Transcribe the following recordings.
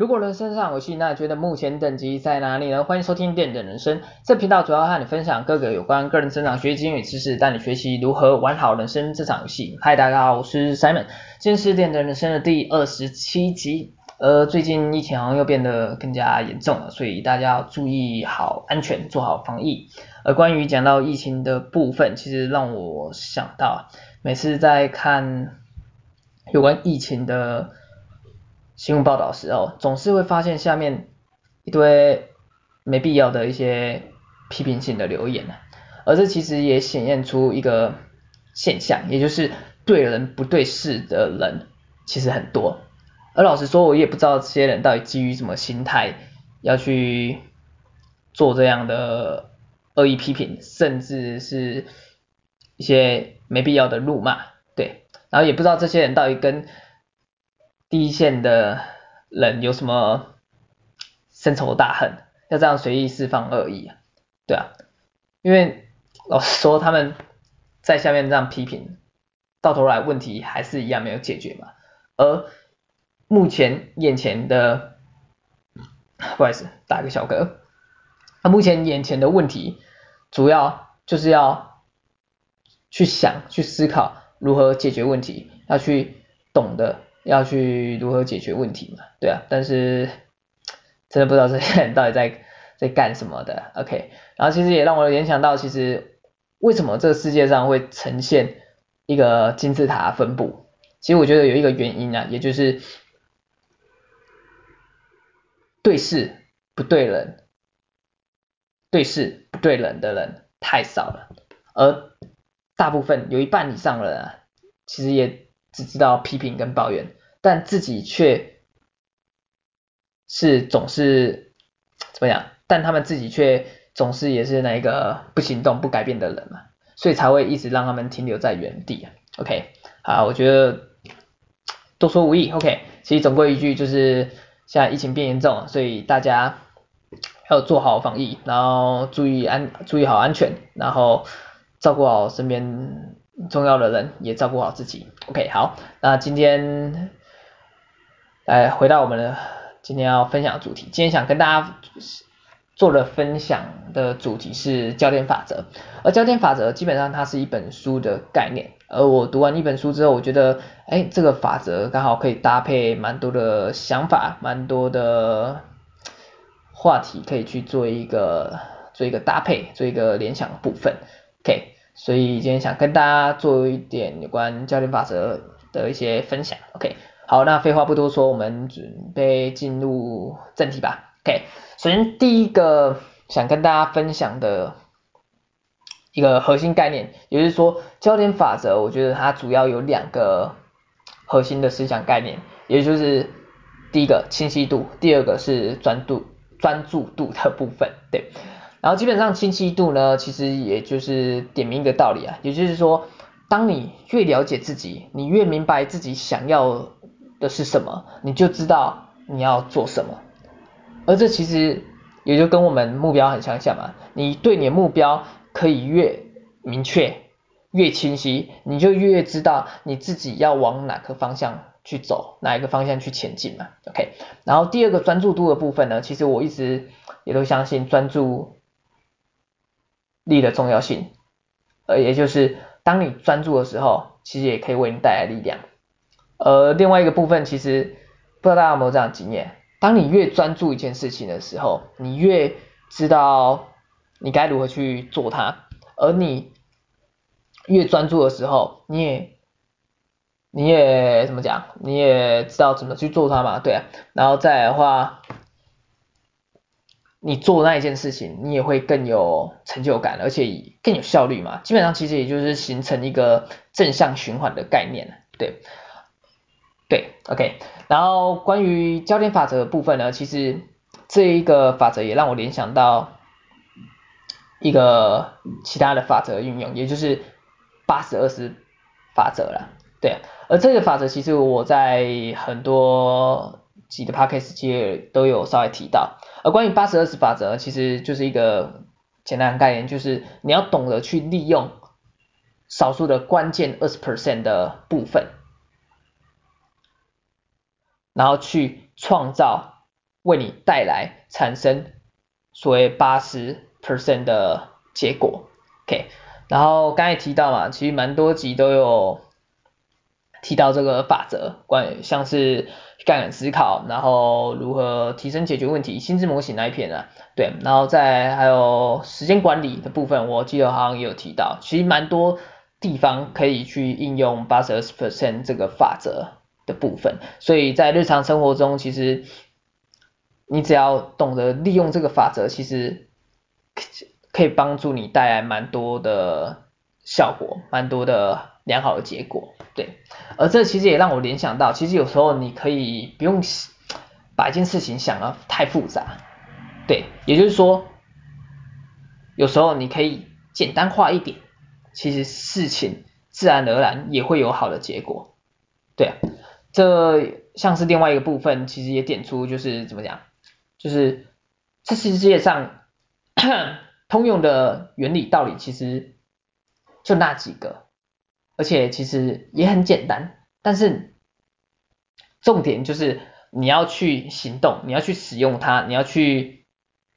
如果人生上游戏，那觉得目前等级在哪里呢？欢迎收听电电人生，这频道主要和你分享各个有关个人成长学习经验与知识，带你学习如何玩好人生这场游戏。嗨，大家好，我是 Simon，今天是电电人生的第二十七集。呃，最近疫情好像又变得更加严重了，所以大家要注意好安全，做好防疫。而关于讲到疫情的部分，其实让我想到，每次在看有关疫情的。新闻报道的时候，总是会发现下面一堆没必要的一些批评性的留言，而这其实也显现出一个现象，也就是对人不对事的人其实很多。而老实说，我也不知道这些人到底基于什么心态要去做这样的恶意批评，甚至是一些没必要的辱骂，对，然后也不知道这些人到底跟第一线的人有什么深仇大恨，要这样随意释放恶意啊？对啊，因为老实说，他们在下面这样批评，到头来问题还是一样没有解决嘛。而目前眼前的，不好意思，打个小嗝。那目前眼前的问题，主要就是要去想、去思考如何解决问题，要去懂得。要去如何解决问题嘛？对啊，但是真的不知道这些人到底在在干什么的。OK，然后其实也让我联想到，其实为什么这个世界上会呈现一个金字塔分布？其实我觉得有一个原因啊，也就是对事不对人，对事不对人的人太少了，而大部分有一半以上的人啊，其实也。只知道批评跟抱怨，但自己却是总是怎么样？但他们自己却总是也是那一个不行动、不改变的人嘛，所以才会一直让他们停留在原地。OK，好，我觉得多说无益。OK，其实总归一句就是，现在疫情变严重，所以大家要做好防疫，然后注意安注意好安全，然后照顾好身边。重要的人也照顾好自己。OK，好，那今天来回到我们的今天要分享的主题。今天想跟大家做的分享的主题是焦点法则。而焦点法则基本上它是一本书的概念。而我读完一本书之后，我觉得，哎，这个法则刚好可以搭配蛮多的想法，蛮多的话题可以去做一个做一个搭配，做一个联想的部分。OK。所以今天想跟大家做一点有关焦点法则的一些分享，OK，好，那废话不多说，我们准备进入正题吧，OK，首先第一个想跟大家分享的一个核心概念，也就是说焦点法则，我觉得它主要有两个核心的思想概念，也就是第一个清晰度，第二个是专注专注度的部分，对。然后基本上清晰度呢，其实也就是点明一个道理啊，也就是说，当你越了解自己，你越明白自己想要的是什么，你就知道你要做什么。而这其实也就跟我们目标很相像嘛，你对你的目标可以越明确、越清晰，你就越知道你自己要往哪个方向去走，哪一个方向去前进嘛。OK，然后第二个专注度的部分呢，其实我一直也都相信专注力的重要性，呃，也就是当你专注的时候，其实也可以为你带来力量。呃，另外一个部分，其实不知道大家有没有这样的经验，当你越专注一件事情的时候，你越知道你该如何去做它，而你越专注的时候，你也你也怎么讲，你也知道怎么去做它嘛，对啊，然后再来的话。你做那一件事情，你也会更有成就感，而且更有效率嘛。基本上其实也就是形成一个正向循环的概念，对，对，OK。然后关于焦点法则的部分呢，其实这一个法则也让我联想到一个其他的法则运用，也就是八十二十法则啦，对。而这个法则其实我在很多集的 Podcast 其实都有稍微提到。而关于八十二十法则，其实就是一个简单的概念，就是你要懂得去利用少数的关键二十 percent 的部分，然后去创造为你带来产生所谓八十 percent 的结果，OK，然后刚才提到嘛，其实蛮多集都有提到这个法则，关于像是杠杆思考，然后如何提升解决问题，心智模型那一篇啊，对，然后再还有时间管理的部分，我记得好像也有提到，其实蛮多地方可以去应用八十二十 percent 这个法则的部分，所以在日常生活中，其实你只要懂得利用这个法则，其实可以帮助你带来蛮多的效果，蛮多的良好的结果，对。而这其实也让我联想到，其实有时候你可以不用把一件事情想得太复杂，对。也就是说，有时候你可以简单化一点，其实事情自然而然也会有好的结果，对啊。这像是另外一个部分，其实也点出就是怎么讲，就是这世界上 通用的原理道理，其实就那几个，而且其实也很简单，但是重点就是你要去行动，你要去使用它，你要去，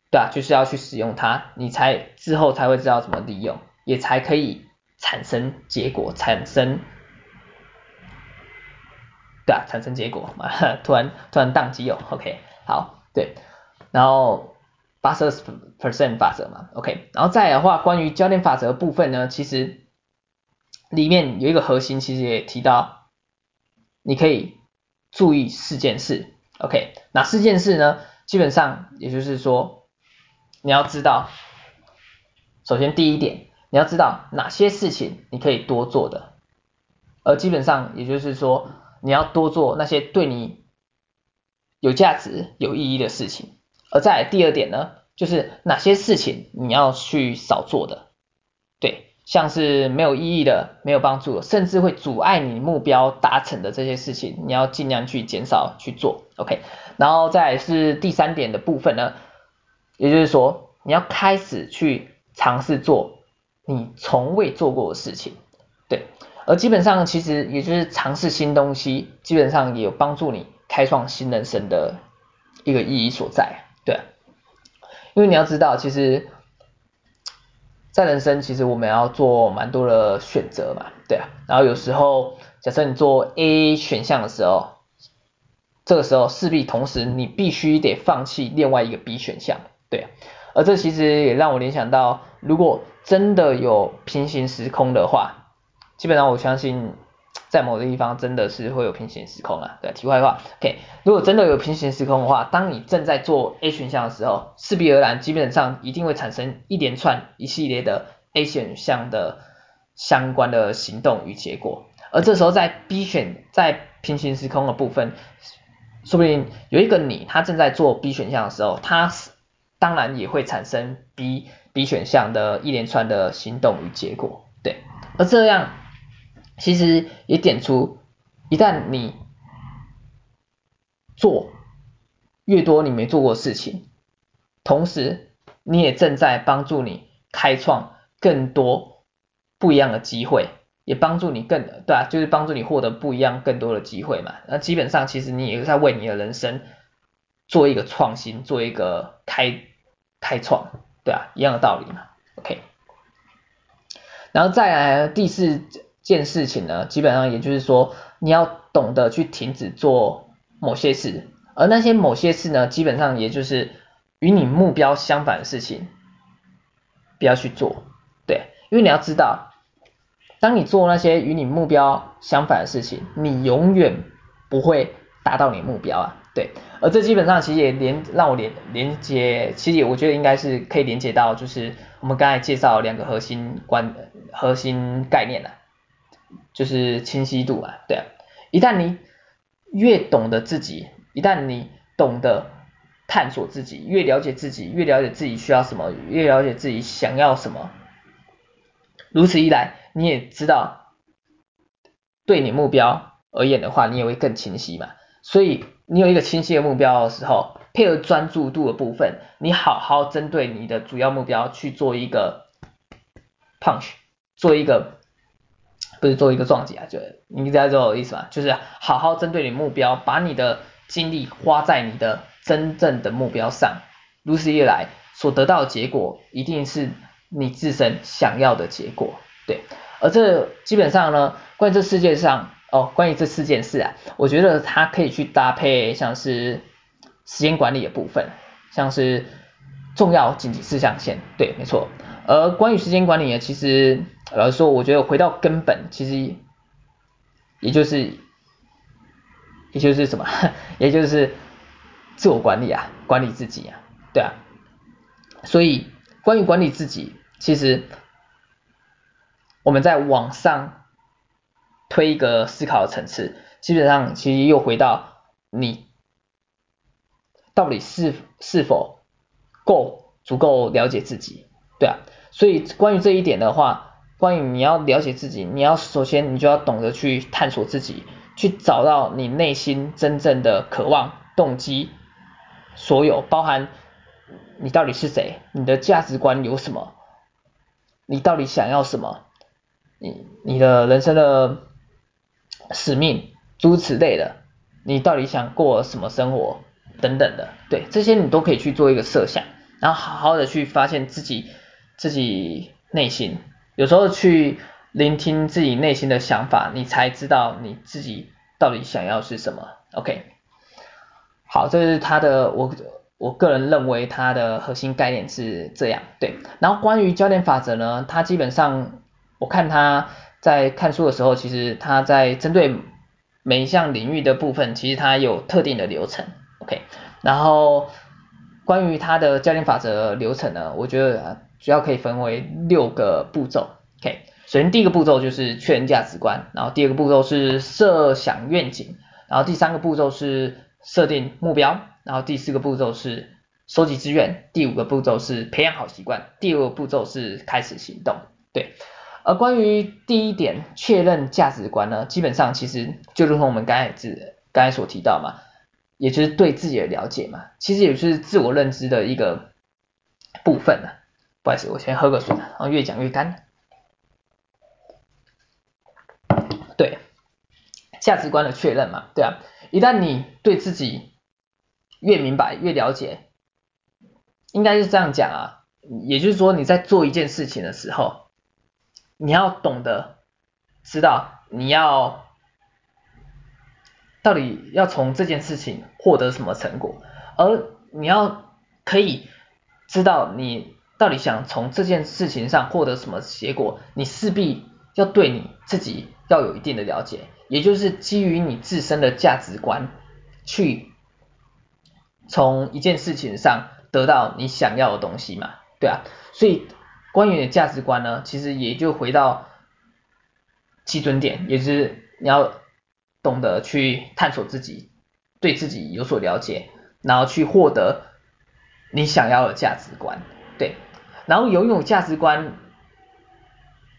对啊，就是要去使用它，你才之后才会知道怎么利用，也才可以产生结果，产生。对啊，产生结果嘛，突然突然宕机哦，OK，好，对，然后八十二 percent 法则嘛，OK，然后再的话，关于教练法则的部分呢，其实里面有一个核心，其实也提到，你可以注意四件事，OK，哪四件事呢？基本上也就是说，你要知道，首先第一点，你要知道哪些事情你可以多做的，而基本上也就是说。你要多做那些对你有价值、有意义的事情，而在第二点呢，就是哪些事情你要去少做的，像是没有意义的、没有帮助，甚至会阻碍你目标达成的这些事情，你要尽量去减少去做，OK。然后再来是第三点的部分呢，也就是说，你要开始去尝试做你从未做过的事情，对。而基本上，其实也就是尝试新东西，基本上也有帮助你开创新人生的一个意义所在，对。因为你要知道，其实，在人生，其实我们要做蛮多的选择嘛，对啊。然后有时候，假设你做 A 选项的时候，这个时候势必同时你必须得放弃另外一个 B 选项，对啊。而这其实也让我联想到，如果真的有平行时空的话。基本上我相信，在某个地方真的是会有平行时空啊。对，题外话，OK，如果真的有平行时空的话，当你正在做 A 选项的时候，势必而然，基本上一定会产生一连串一系列的 A 选项的相关的行动与结果。而这时候在 B 选，在平行时空的部分，说不定有一个你，他正在做 B 选项的时候，他当然也会产生 B B 选项的一连串的行动与结果。对，而这样。其实也点出，一旦你做越多你没做过的事情，同时你也正在帮助你开创更多不一样的机会，也帮助你更对啊，就是帮助你获得不一样更多的机会嘛。那基本上其实你也是在为你的人生做一个创新，做一个开开创，对啊，一样的道理嘛。OK，然后再来第四。件事情呢，基本上也就是说，你要懂得去停止做某些事，而那些某些事呢，基本上也就是与你目标相反的事情，不要去做，对，因为你要知道，当你做那些与你目标相反的事情，你永远不会达到你的目标啊，对，而这基本上其实也连让我连连接，其实我觉得应该是可以连接到，就是我们刚才介绍两个核心观核心概念啊。就是清晰度啊，对啊，一旦你越懂得自己，一旦你懂得探索自己，越了解自己，越了解自己需要什么，越了解自己想要什么，如此一来，你也知道，对你目标而言的话，你也会更清晰嘛。所以你有一个清晰的目标的时候，配合专注度的部分，你好好针对你的主要目标去做一个 punch，做一个。不是做一个撞击啊，就你知道这个意思吗？就是好好针对你目标，把你的精力花在你的真正的目标上，如此一来所得到的结果一定是你自身想要的结果，对。而这基本上呢，关于这世界上哦，关于这四件事啊，我觉得它可以去搭配像是时间管理的部分，像是重要紧急事项线，对，没错。而关于时间管理呢，其实老实说，我觉得回到根本，其实也就是也就是什么，也就是自我管理啊，管理自己啊，对啊。所以关于管理自己，其实。我们在往上推一个思考的层次，基本上其实又回到你到底是是否够足够了解自己，对啊，所以关于这一点的话，关于你要了解自己，你要首先你就要懂得去探索自己，去找到你内心真正的渴望、动机，所有包含你到底是谁，你的价值观有什么，你到底想要什么。你你的人生的使命，诸此类的，你到底想过什么生活等等的，对，这些你都可以去做一个设想，然后好好的去发现自己自己内心，有时候去聆听自己内心的想法，你才知道你自己到底想要是什么。OK，好，这是他的，我我个人认为他的核心概念是这样，对，然后关于焦点法则呢，他基本上。我看他在看书的时候，其实他在针对每一项领域的部分，其实他有特定的流程，OK。然后关于他的焦点法则流程呢，我觉得主要可以分为六个步骤，OK。首先第一个步骤就是确认价值观，然后第二个步骤是设想愿景，然后第三个步骤是设定目标，然后第四个步骤是收集资源，第五个步骤是培养好习惯，第六个步骤是开始行动，对。而关于第一点确认价值观呢，基本上其实就如同我们刚才自刚才所提到嘛，也就是对自己的了解嘛，其实也就是自我认知的一个部分呢。不好意思，我先喝个水，然后越讲越干。对，价值观的确认嘛，对啊，一旦你对自己越明白越了解，应该是这样讲啊，也就是说你在做一件事情的时候。你要懂得知道你要到底要从这件事情获得什么成果，而你要可以知道你到底想从这件事情上获得什么结果，你势必要对你自己要有一定的了解，也就是基于你自身的价值观去从一件事情上得到你想要的东西嘛，对啊，所以。关于你的价值观呢，其实也就回到基准点，也是你要懂得去探索自己，对自己有所了解，然后去获得你想要的价值观，对，然后拥有价值观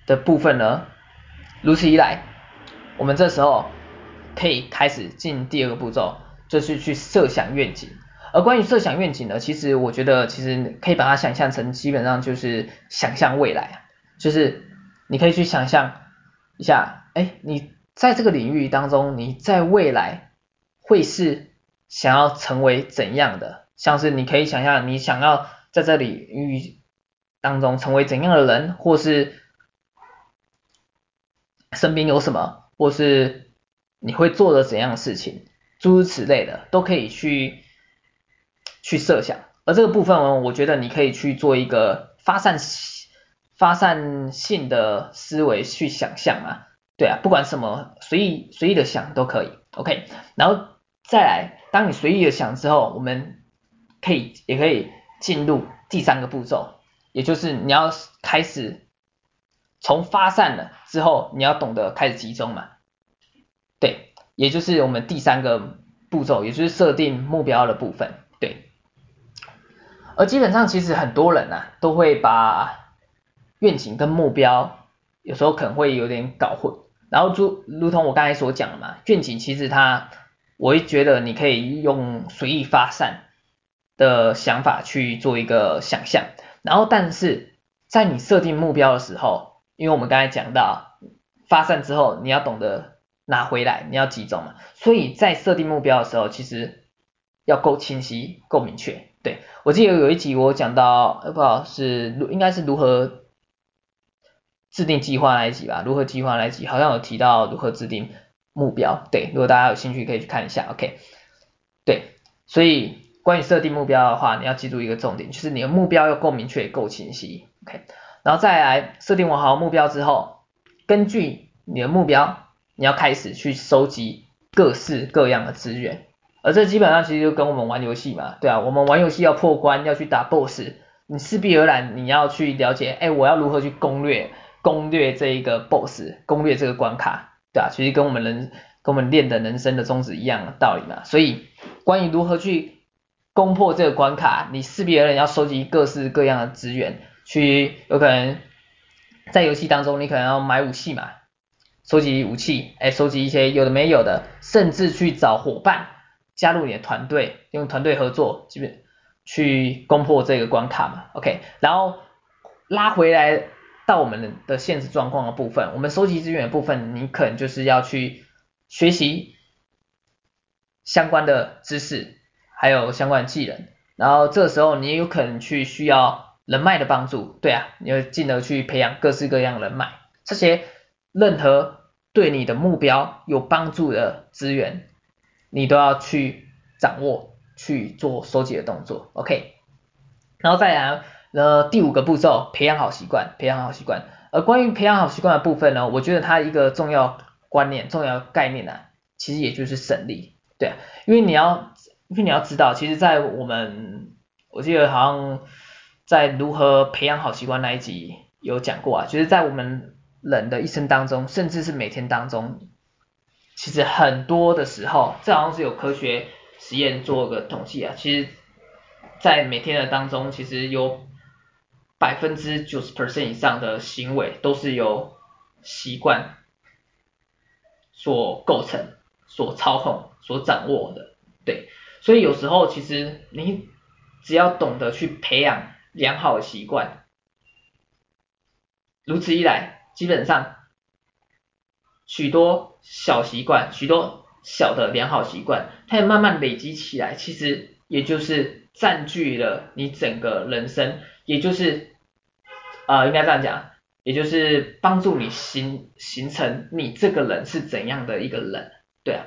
的部分呢，如此一来，我们这时候可以开始进第二个步骤，就是去设想愿景。而关于设想愿景呢，其实我觉得其实可以把它想象成基本上就是想象未来，就是你可以去想象一下，哎，你在这个领域当中，你在未来会是想要成为怎样的？像是你可以想象你想要在这里与当中成为怎样的人，或是身边有什么，或是你会做的怎样的事情，诸如此类的，都可以去。去设想，而这个部分呢，我觉得你可以去做一个发散发散性的思维去想象啊，对啊，不管什么随意随意的想都可以，OK，然后再来，当你随意的想之后，我们可以也可以进入第三个步骤，也就是你要开始从发散了之后，你要懂得开始集中嘛，对，也就是我们第三个步骤，也就是设定目标的部分，对。而基本上，其实很多人呐、啊，都会把愿景跟目标，有时候可能会有点搞混。然后就如同我刚才所讲的嘛，愿景其实它，我会觉得你可以用随意发散的想法去做一个想象。然后，但是在你设定目标的时候，因为我们刚才讲到，发散之后你要懂得拿回来，你要集中嘛。所以在设定目标的时候，其实要够清晰、够明确。对，我记得有一集我讲到，呃不好是应该是如何制定计划那一集吧？如何计划那一集好像有提到如何制定目标。对，如果大家有兴趣可以去看一下。OK，对，所以关于设定目标的话，你要记住一个重点，就是你的目标要够明确、够清晰。OK，然后再来设定完好目标之后，根据你的目标，你要开始去收集各式各样的资源。而这基本上其实就跟我们玩游戏嘛，对啊，我们玩游戏要破关，要去打 BOSS，你势必而然你要去了解，哎，我要如何去攻略攻略这一个 BOSS，攻略这个关卡，对啊，其实跟我们人跟我们练的人生的宗旨一样的道理嘛。所以关于如何去攻破这个关卡，你势必而然要收集各式各样的资源，去有可能在游戏当中你可能要买武器嘛，收集武器，哎，收集一些有的没有的，甚至去找伙伴。加入你的团队，用团队合作，基本去攻破这个关卡嘛，OK，然后拉回来到我们的现实状况的部分，我们收集资源的部分，你可能就是要去学习相关的知识，还有相关技能，然后这时候你也有可能去需要人脉的帮助，对啊，你要进而去培养各式各样人脉，这些任何对你的目标有帮助的资源。你都要去掌握，去做收集的动作，OK。然后再来，呃，第五个步骤，培养好习惯，培养好习惯。而关于培养好习惯的部分呢，我觉得它一个重要观念、重要概念呢、其实也就是省力，对啊，因为你要，因为你要知道，其实，在我们，我记得好像在如何培养好习惯那一集有讲过啊，就是在我们人的一生当中，甚至是每天当中。其实很多的时候，这好像是有科学实验做个统计啊。其实，在每天的当中，其实有百分之九十 percent 以上的行为都是由习惯所构成、所操控、所掌握的。对，所以有时候其实你只要懂得去培养良好的习惯，如此一来，基本上。许多小习惯，许多小的良好习惯，它也慢慢累积起来，其实也就是占据了你整个人生，也就是啊、应该这样讲，也就是帮助你形形成你这个人是怎样的一个人，对啊。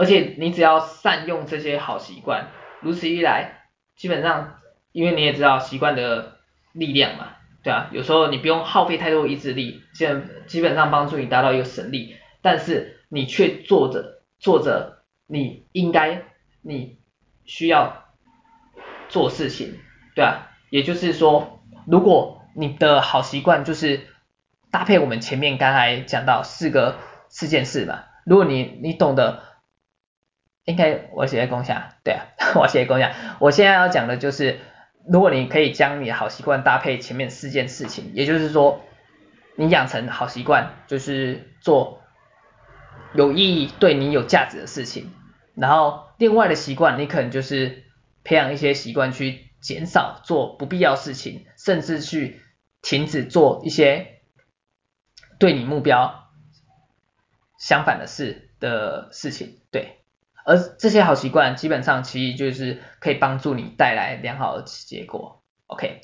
而且你只要善用这些好习惯，如此一来，基本上，因为你也知道习惯的力量嘛。对啊，有时候你不用耗费太多意志力，基本基本上帮助你达到一个省力，但是你却做着做着你应该你需要做事情，对啊，也就是说，如果你的好习惯就是搭配我们前面刚才讲到四个四件事嘛，如果你你懂得，应该我写在共享，对啊，我写在共享，我现在要讲的就是。如果你可以将你的好习惯搭配前面四件事情，也就是说，你养成好习惯就是做有意义、对你有价值的事情，然后另外的习惯，你可能就是培养一些习惯去减少做不必要事情，甚至去停止做一些对你目标相反的事的事情，对。而这些好习惯基本上其实就是可以帮助你带来良好的结果，OK，OK，、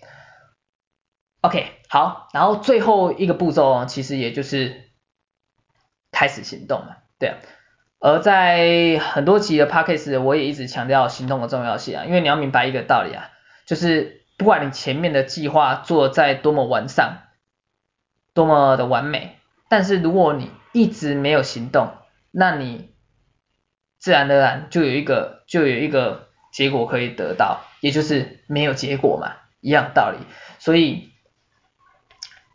好，然后最后一个步骤其实也就是开始行动嘛，对啊，而在很多集的 Podcast 我也一直强调行动的重要性啊，因为你要明白一个道理啊，就是不管你前面的计划做再多么完善，多么的完美，但是如果你一直没有行动，那你自然而然就有一个就有一个结果可以得到，也就是没有结果嘛，一样道理。所以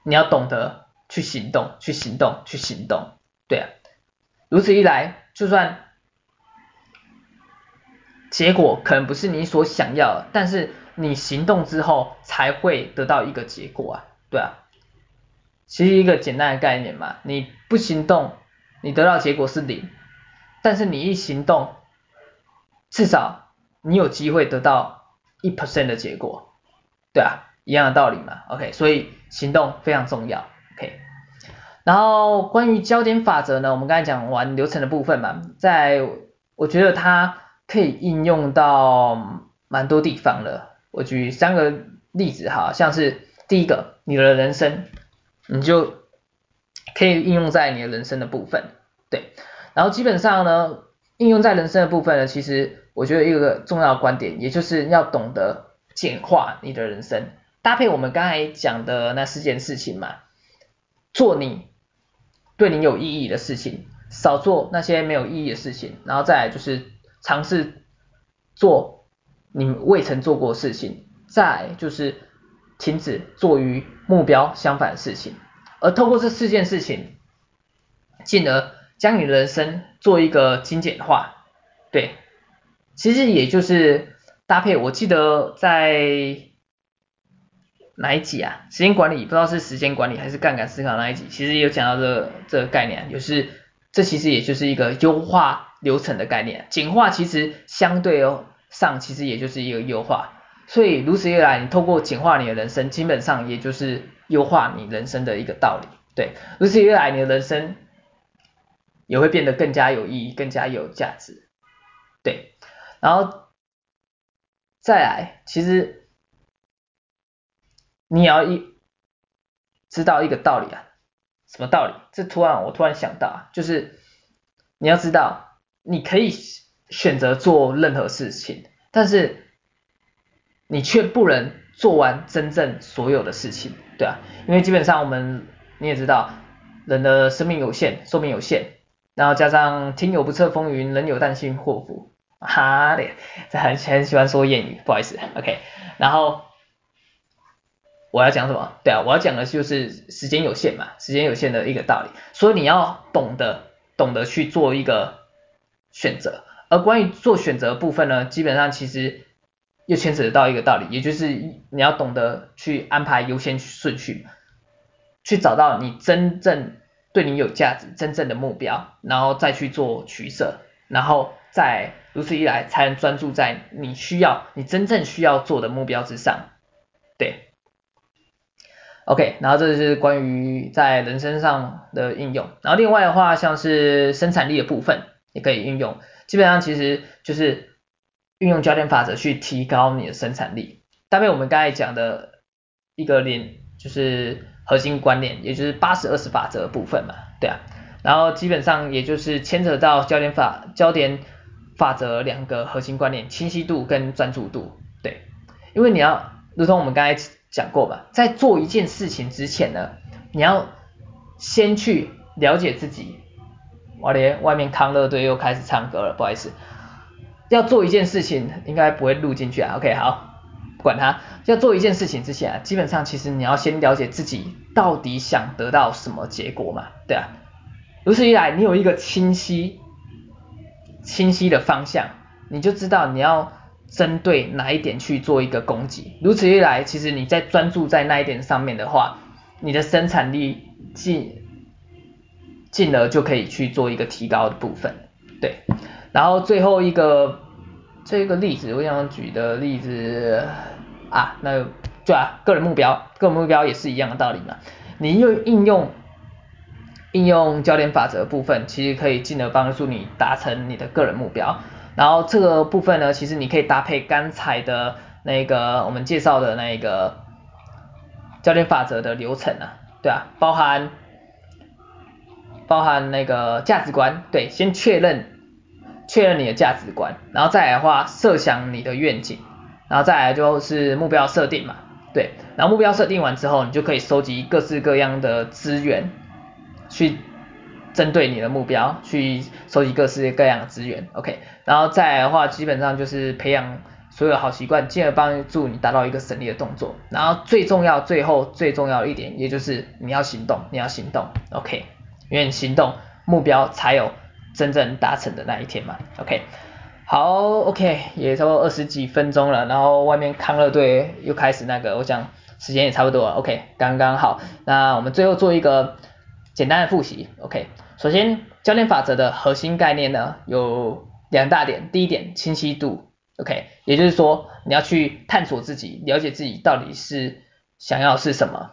你要懂得去行动，去行动，去行动，对啊。如此一来，就算结果可能不是你所想要的，但是你行动之后才会得到一个结果啊，对啊。其实一个简单的概念嘛，你不行动，你得到结果是零。但是你一行动，至少你有机会得到一 percent 的结果，对啊，一样的道理嘛，OK，所以行动非常重要，OK。然后关于焦点法则呢，我们刚才讲完流程的部分嘛，在我觉得它可以应用到蛮多地方的。我举三个例子哈，像是第一个，你的人生，你就可以应用在你的人生的部分，对。然后基本上呢，应用在人生的部分呢，其实我觉得一个重要的观点，也就是要懂得简化你的人生，搭配我们刚才讲的那四件事情嘛，做你对你有意义的事情，少做那些没有意义的事情，然后再来就是尝试做你未曾做过的事情，再来就是停止做与目标相反的事情，而透过这四件事情，进而将你的人生做一个精简化，对，其实也就是搭配，我记得在哪一集啊？时间管理，不知道是时间管理还是杠杆思考那一集，其实有讲到这个这个概念，就是这其实也就是一个优化流程的概念，简化其实相对哦上其实也就是一个优化，所以如此一来，你透过简化你的人生，基本上也就是优化你人生的一个道理，对，如此一来，你的人生。也会变得更加有意义，更加有价值，对，然后再来，其实你也要一知道一个道理啊，什么道理？这突然我突然想到啊，就是你要知道，你可以选择做任何事情，但是你却不能做完真正所有的事情，对啊，因为基本上我们你也知道，人的生命有限，寿命有限。然后加上天有不测风云，人有旦夕祸福，哈的，这很很喜欢说谚语，不好意思，OK。然后我要讲什么？对啊，我要讲的就是时间有限嘛，时间有限的一个道理，所以你要懂得懂得去做一个选择。而关于做选择的部分呢，基本上其实又牵扯到一个道理，也就是你要懂得去安排优先顺序，去找到你真正。对你有价值真正的目标，然后再去做取舍，然后再如此一来，才能专注在你需要、你真正需要做的目标之上。对，OK，然后这是关于在人生上的应用。然后另外的话，像是生产力的部分也可以运用，基本上其实就是运用焦点法则去提高你的生产力。搭配我们刚才讲的一个连就是。核心观念，也就是八十二十法则部分嘛，对啊，然后基本上也就是牵扯到焦点法、焦点法则两个核心观念：清晰度跟专注度。对，因为你要，如同我们刚才讲过嘛，在做一件事情之前呢，你要先去了解自己。我连外面康乐队又开始唱歌了，不好意思。要做一件事情，应该不会录进去啊。OK，好。不管他要做一件事情之前啊，基本上其实你要先了解自己到底想得到什么结果嘛，对啊。如此一来，你有一个清晰、清晰的方向，你就知道你要针对哪一点去做一个攻击。如此一来，其实你在专注在那一点上面的话，你的生产力进进而就可以去做一个提高的部分，对。然后最后一个。这个例子，我想举的例子啊，那对啊，个人目标，个人目标也是一样的道理嘛。你用应用应用焦点法则部分，其实可以进而帮助你达成你的个人目标。然后这个部分呢，其实你可以搭配刚才的那个我们介绍的那个焦点法则的流程啊，对啊，包含包含那个价值观，对，先确认。确认你的价值观，然后再来的话，设想你的愿景，然后再来就是目标设定嘛，对，然后目标设定完之后，你就可以收集各式各样的资源，去针对你的目标去收集各式各样的资源，OK，然后再来的话，基本上就是培养所有好习惯，进而帮助你达到一个省力的动作，然后最重要、最后最重要的一点，也就是你要行动，你要行动，OK，因为你行动，目标才有。真正达成的那一天嘛，OK，好，OK，也差不多二十几分钟了，然后外面康乐队又开始那个，我想时间也差不多了，OK，刚刚好，那我们最后做一个简单的复习，OK，首先教练法则的核心概念呢有两大点，第一点清晰度，OK，也就是说你要去探索自己，了解自己到底是想要是什么，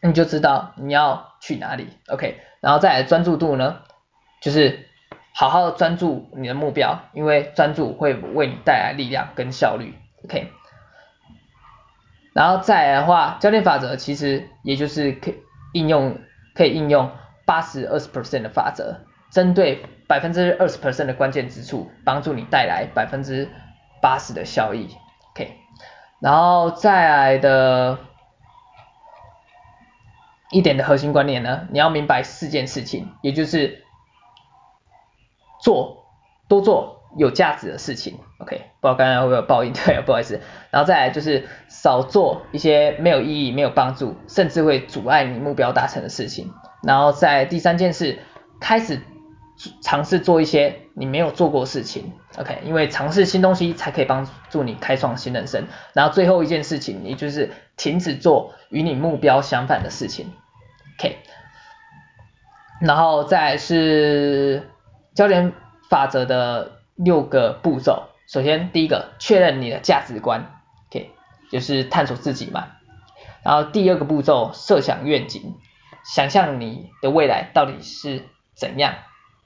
你就知道你要去哪里，OK，然后再来专注度呢，就是。好好专注你的目标，因为专注会为你带来力量跟效率，OK。然后再来的话，焦点法则其实也就是可以应用可以应用八十二十 percent 的法则，针对百分之二十 percent 的关键之处，帮助你带来百分之八十的效益，OK。然后再来的一点的核心观念呢，你要明白四件事情，也就是。做多做有价值的事情，OK，不知道刚才会不会有报应，对，不好意思。然后再来就是少做一些没有意义、没有帮助，甚至会阻碍你目标达成的事情。然后在第三件事，开始尝试做一些你没有做过事情，OK，因为尝试新东西才可以帮助你开创新人生。然后最后一件事情，也就是停止做与你目标相反的事情，OK。然后再是。焦点法则的六个步骤，首先第一个确认你的价值观，OK，就是探索自己嘛。然后第二个步骤设想愿景，想象你的未来到底是怎样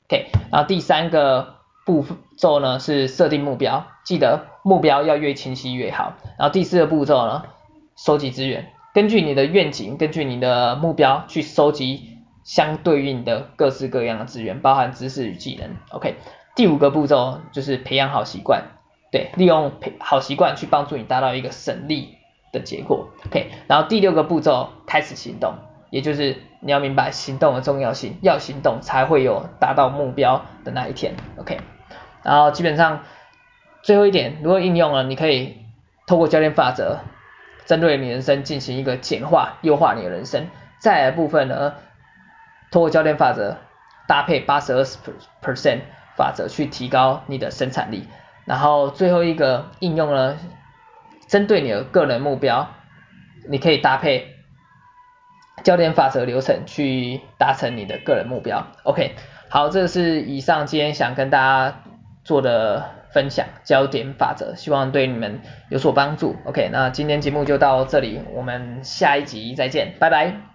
，OK。然后第三个步骤呢是设定目标，记得目标要越清晰越好。然后第四个步骤呢，收集资源，根据你的愿景，根据你的目标去收集。相对应的各式各样的资源，包含知识与技能。OK，第五个步骤就是培养好习惯，对，利用培好习惯去帮助你达到一个省力的结果。OK，然后第六个步骤开始行动，也就是你要明白行动的重要性，要行动才会有达到目标的那一天。OK，然后基本上最后一点，如果应用了，你可以透过焦点法则，针对你人生进行一个简化，优化你的人生。再来的部分呢？通过焦点法则搭配八十二十 percent 法则去提高你的生产力，然后最后一个应用呢，针对你的个人目标，你可以搭配焦点法则流程去达成你的个人目标。OK，好，这是以上今天想跟大家做的分享，焦点法则，希望对你们有所帮助。OK，那今天节目就到这里，我们下一集再见，拜拜。